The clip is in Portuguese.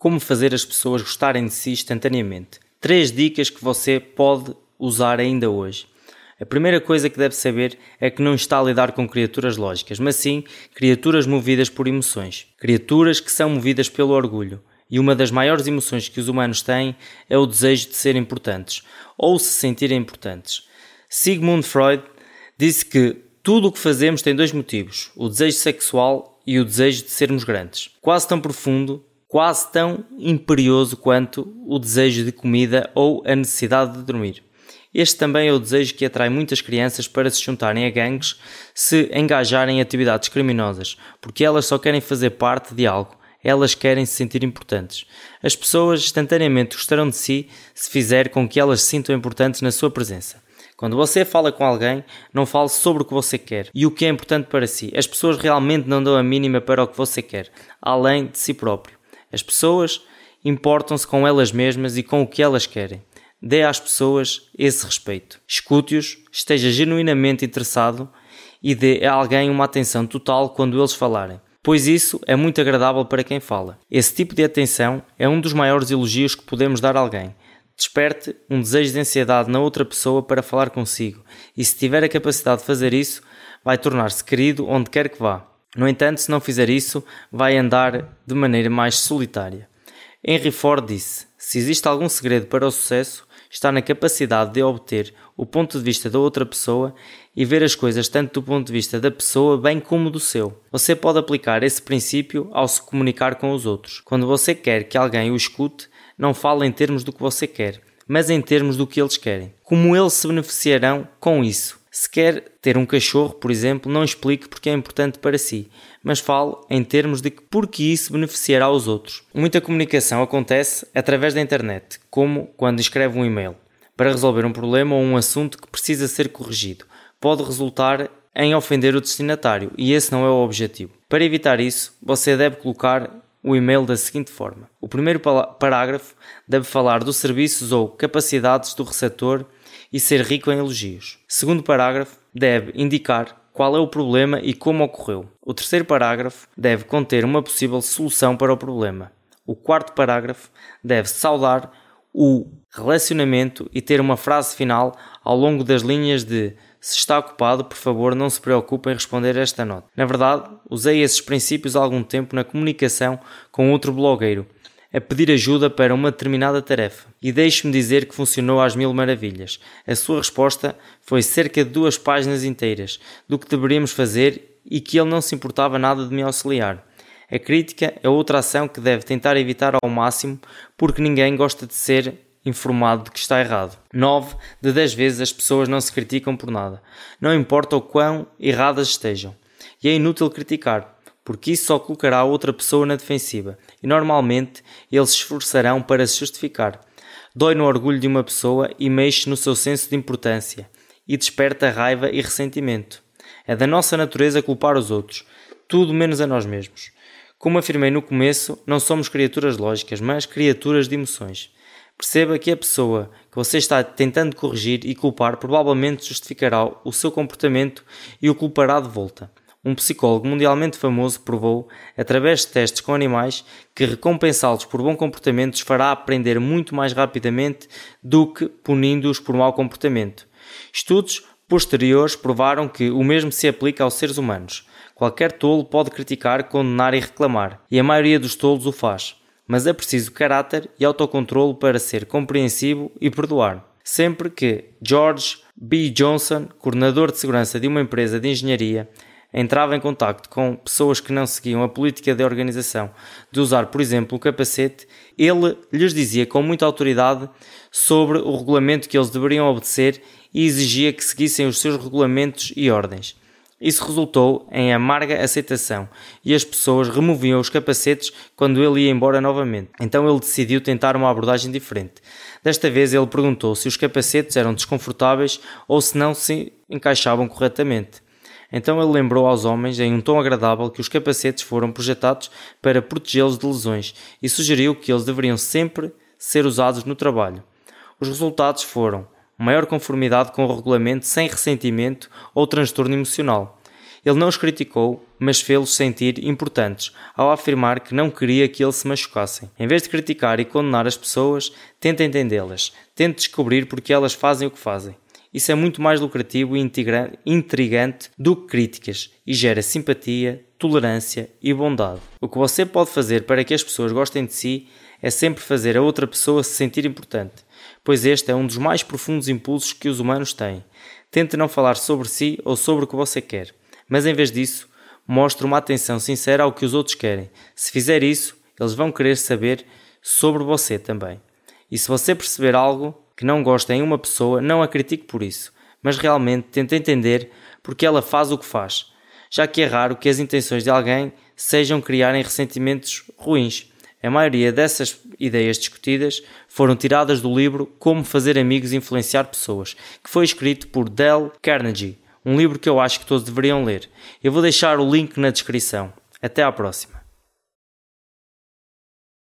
Como fazer as pessoas gostarem de si instantaneamente. Três dicas que você pode usar ainda hoje. A primeira coisa que deve saber é que não está a lidar com criaturas lógicas, mas sim criaturas movidas por emoções. Criaturas que são movidas pelo orgulho. E uma das maiores emoções que os humanos têm é o desejo de ser importantes ou se sentirem importantes. Sigmund Freud disse que tudo o que fazemos tem dois motivos: o desejo sexual e o desejo de sermos grandes. Quase tão profundo, quase tão imperioso quanto o desejo de comida ou a necessidade de dormir. Este também é o desejo que atrai muitas crianças para se juntarem a gangues, se engajarem em atividades criminosas, porque elas só querem fazer parte de algo, elas querem se sentir importantes. As pessoas instantaneamente gostarão de si se fizer com que elas se sintam importantes na sua presença. Quando você fala com alguém, não fale sobre o que você quer e o que é importante para si. As pessoas realmente não dão a mínima para o que você quer, além de si próprio. As pessoas importam-se com elas mesmas e com o que elas querem. Dê às pessoas esse respeito. Escute-os, esteja genuinamente interessado e dê a alguém uma atenção total quando eles falarem, pois isso é muito agradável para quem fala. Esse tipo de atenção é um dos maiores elogios que podemos dar a alguém. Desperte um desejo de ansiedade na outra pessoa para falar consigo, e se tiver a capacidade de fazer isso, vai tornar-se querido onde quer que vá. No entanto, se não fizer isso, vai andar de maneira mais solitária. Henry Ford disse: Se existe algum segredo para o sucesso, está na capacidade de obter o ponto de vista da outra pessoa e ver as coisas tanto do ponto de vista da pessoa bem como do seu. Você pode aplicar esse princípio ao se comunicar com os outros. Quando você quer que alguém o escute, não fala em termos do que você quer, mas em termos do que eles querem. Como eles se beneficiarão com isso? Se quer ter um cachorro, por exemplo, não explique porque é importante para si, mas fale em termos de que porque isso beneficiará os outros. Muita comunicação acontece através da internet, como quando escreve um e-mail para resolver um problema ou um assunto que precisa ser corrigido. Pode resultar em ofender o destinatário e esse não é o objetivo. Para evitar isso, você deve colocar o e-mail da seguinte forma: o primeiro parágrafo deve falar dos serviços ou capacidades do receptor e ser rico em elogios. Segundo parágrafo deve indicar qual é o problema e como ocorreu. O terceiro parágrafo deve conter uma possível solução para o problema. O quarto parágrafo deve saudar o relacionamento e ter uma frase final ao longo das linhas de se está ocupado, por favor, não se preocupe em responder esta nota. Na verdade, usei esses princípios há algum tempo na comunicação com outro blogueiro a pedir ajuda para uma determinada tarefa. E deixe-me dizer que funcionou às mil maravilhas. A sua resposta foi cerca de duas páginas inteiras do que deveríamos fazer e que ele não se importava nada de me auxiliar. A crítica é outra ação que deve tentar evitar ao máximo, porque ninguém gosta de ser informado de que está errado. 9 de 10 vezes as pessoas não se criticam por nada, não importa o quão erradas estejam. E é inútil criticar, porque isso só colocará outra pessoa na defensiva e normalmente eles se esforçarão para se justificar. Dói no orgulho de uma pessoa e mexe no seu senso de importância e desperta raiva e ressentimento. É da nossa natureza culpar os outros, tudo menos a nós mesmos. Como afirmei no começo, não somos criaturas lógicas, mas criaturas de emoções. Perceba que a pessoa que você está tentando corrigir e culpar provavelmente justificará o seu comportamento e o culpará de volta. Um psicólogo mundialmente famoso provou, através de testes com animais, que recompensá-los por bom comportamento os fará aprender muito mais rapidamente do que punindo-os por mau comportamento. Estudos posteriores provaram que o mesmo se aplica aos seres humanos. Qualquer tolo pode criticar, condenar e reclamar, e a maioria dos tolos o faz. Mas é preciso caráter e autocontrolo para ser compreensivo e perdoar. Sempre que George B. Johnson, coordenador de segurança de uma empresa de engenharia, entrava em contacto com pessoas que não seguiam a política da organização de usar, por exemplo, o capacete, ele lhes dizia com muita autoridade sobre o regulamento que eles deveriam obedecer e exigia que seguissem os seus regulamentos e ordens. Isso resultou em amarga aceitação e as pessoas removiam os capacetes quando ele ia embora novamente. Então ele decidiu tentar uma abordagem diferente. Desta vez ele perguntou se os capacetes eram desconfortáveis ou se não se encaixavam corretamente. Então ele lembrou aos homens, em um tom agradável, que os capacetes foram projetados para protegê-los de lesões e sugeriu que eles deveriam sempre ser usados no trabalho. Os resultados foram maior conformidade com o regulamento sem ressentimento ou transtorno emocional. Ele não os criticou, mas fê-los sentir importantes, ao afirmar que não queria que eles se machucassem. Em vez de criticar e condenar as pessoas, tente entendê-las, tente descobrir porque elas fazem o que fazem. Isso é muito mais lucrativo e intrigante do que críticas e gera simpatia, tolerância e bondade. O que você pode fazer para que as pessoas gostem de si é sempre fazer a outra pessoa se sentir importante, pois este é um dos mais profundos impulsos que os humanos têm. Tente não falar sobre si ou sobre o que você quer, mas em vez disso, mostre uma atenção sincera ao que os outros querem. Se fizer isso, eles vão querer saber sobre você também. E se você perceber algo que não gosta em uma pessoa, não a critique por isso, mas realmente tente entender porque ela faz o que faz, já que é raro que as intenções de alguém sejam criarem ressentimentos ruins. A maioria dessas ideias discutidas foram tiradas do livro Como Fazer Amigos e Influenciar Pessoas, que foi escrito por Dale Carnegie, um livro que eu acho que todos deveriam ler. Eu vou deixar o link na descrição. Até à próxima.